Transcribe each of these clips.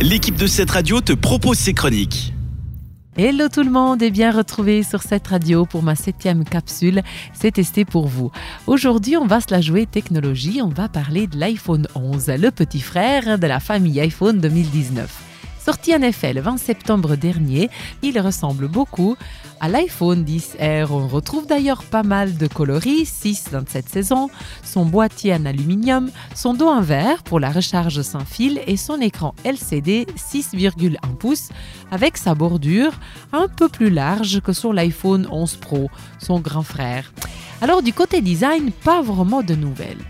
l'équipe de cette radio te propose ses chroniques. Hello tout le monde et bien retrouvé sur cette radio pour ma septième capsule. C'est testé pour vous. Aujourd'hui, on va se la jouer technologie. On va parler de l'iPhone 11, le petit frère de la famille iPhone 2019. Sorti en effet le 20 septembre dernier, il ressemble beaucoup à l'iPhone 10R. On retrouve d'ailleurs pas mal de coloris, 6 dans cette saison, son boîtier en aluminium, son dos en verre pour la recharge sans fil et son écran LCD 6,1 pouces avec sa bordure un peu plus large que sur l'iPhone 11 Pro, son grand frère. Alors du côté design, pas vraiment de nouvelles.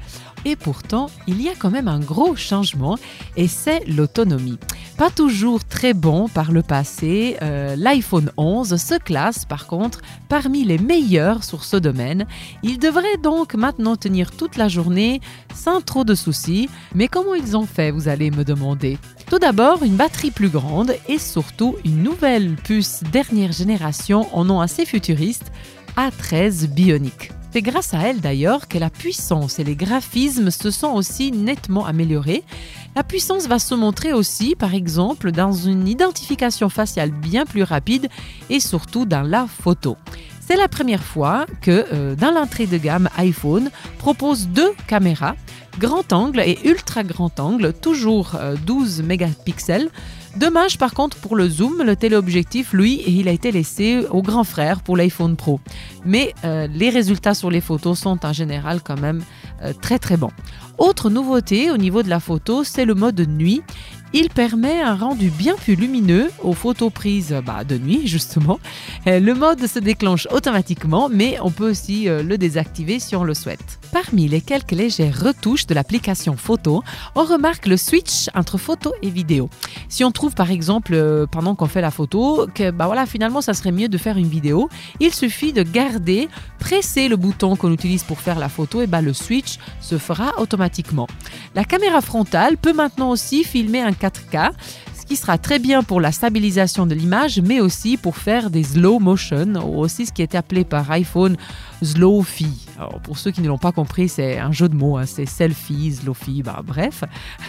Et pourtant, il y a quand même un gros changement et c'est l'autonomie. Pas toujours très bon par le passé, euh, l'iPhone 11 se classe par contre parmi les meilleurs sur ce domaine. Il devrait donc maintenant tenir toute la journée sans trop de soucis. Mais comment ils ont fait, vous allez me demander Tout d'abord, une batterie plus grande et surtout une nouvelle puce dernière génération en nom assez futuriste, A13 Bionic. C'est grâce à elle d'ailleurs que la puissance et les graphismes se sont aussi nettement améliorés. La puissance va se montrer aussi, par exemple, dans une identification faciale bien plus rapide et surtout dans la photo. C'est la première fois que euh, dans l'entrée de gamme iPhone propose deux caméras, grand angle et ultra grand angle, toujours 12 euh, mégapixels Dommage par contre pour le zoom, le téléobjectif, lui, il a été laissé au grand frère pour l'iPhone Pro. Mais euh, les résultats sur les photos sont en général quand même très très bons. Autre nouveauté au niveau de la photo, c'est le mode nuit. Il permet un rendu bien plus lumineux aux photos prises bah, de nuit, justement. Euh, le mode se déclenche automatiquement, mais on peut aussi euh, le désactiver si on le souhaite. Parmi les quelques légères retouches de l'application photo, on remarque le switch entre photo et vidéo. Si on trouve par exemple euh, pendant qu'on fait la photo que bah voilà, finalement ça serait mieux de faire une vidéo, il suffit de garder, presser le bouton qu'on utilise pour faire la photo et bah, le switch se fera automatiquement. La caméra frontale peut maintenant aussi filmer un 4K, ce qui sera très bien pour la stabilisation de l'image, mais aussi pour faire des slow motion, ou aussi ce qui est appelé par iPhone Slowfi. Alors, pour ceux qui ne l'ont pas compris, c'est un jeu de mots, hein, c'est selfie, Slowfi, bah, bref.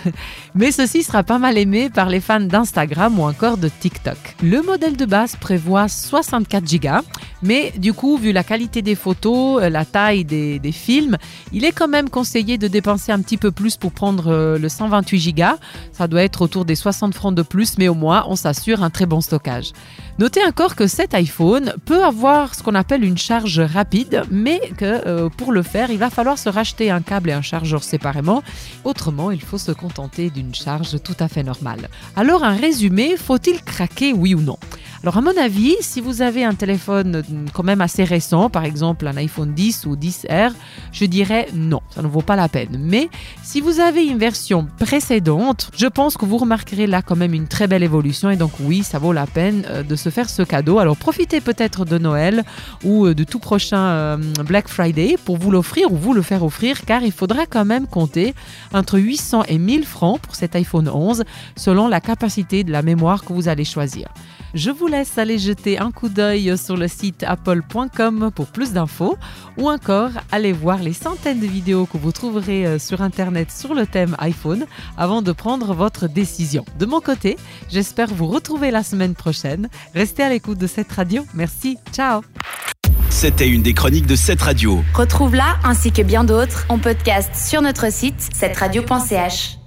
Mais ceci sera pas mal aimé par les fans d'Instagram ou encore de TikTok. Le modèle de base prévoit 64 Go, mais du coup, vu la qualité des photos, euh, la taille des, films, il est quand même conseillé de dépenser un petit peu plus pour prendre euh, le 128 Go. Ça doit être autour des 60 francs de plus, mais au moins, on s'assure un très bon stockage. Notez encore que cet iPhone peut avoir ce qu'on appelle une charge rapide, mais que euh, pour le faire, il va falloir se racheter un câble et un chargeur séparément. Autrement, il faut se contenter d'une charge tout à fait normale. Alors, un résumé, faut-il craquer, oui ou non? Alors à mon avis, si vous avez un téléphone quand même assez récent, par exemple un iPhone 10 ou 10R, je dirais non, ça ne vaut pas la peine. Mais si vous avez une version précédente, je pense que vous remarquerez là quand même une très belle évolution et donc oui, ça vaut la peine euh, de se faire ce cadeau. Alors profitez peut-être de Noël ou euh, de tout prochain euh, Black Friday pour vous l'offrir ou vous le faire offrir car il faudra quand même compter entre 800 et 1000 francs pour cet iPhone 11 selon la capacité de la mémoire que vous allez choisir. Je vous laisse aller jeter un coup d'œil sur le site apple.com pour plus d'infos ou encore aller voir les centaines de vidéos que vous trouverez euh, sur Internet sur le thème iPhone avant de prendre votre décision. De mon côté, j'espère vous retrouver la semaine prochaine. Restez à l'écoute de cette radio. Merci. Ciao. C'était une des chroniques de cette radio. Retrouve-la ainsi que bien d'autres en podcast sur notre site cette radio.ch.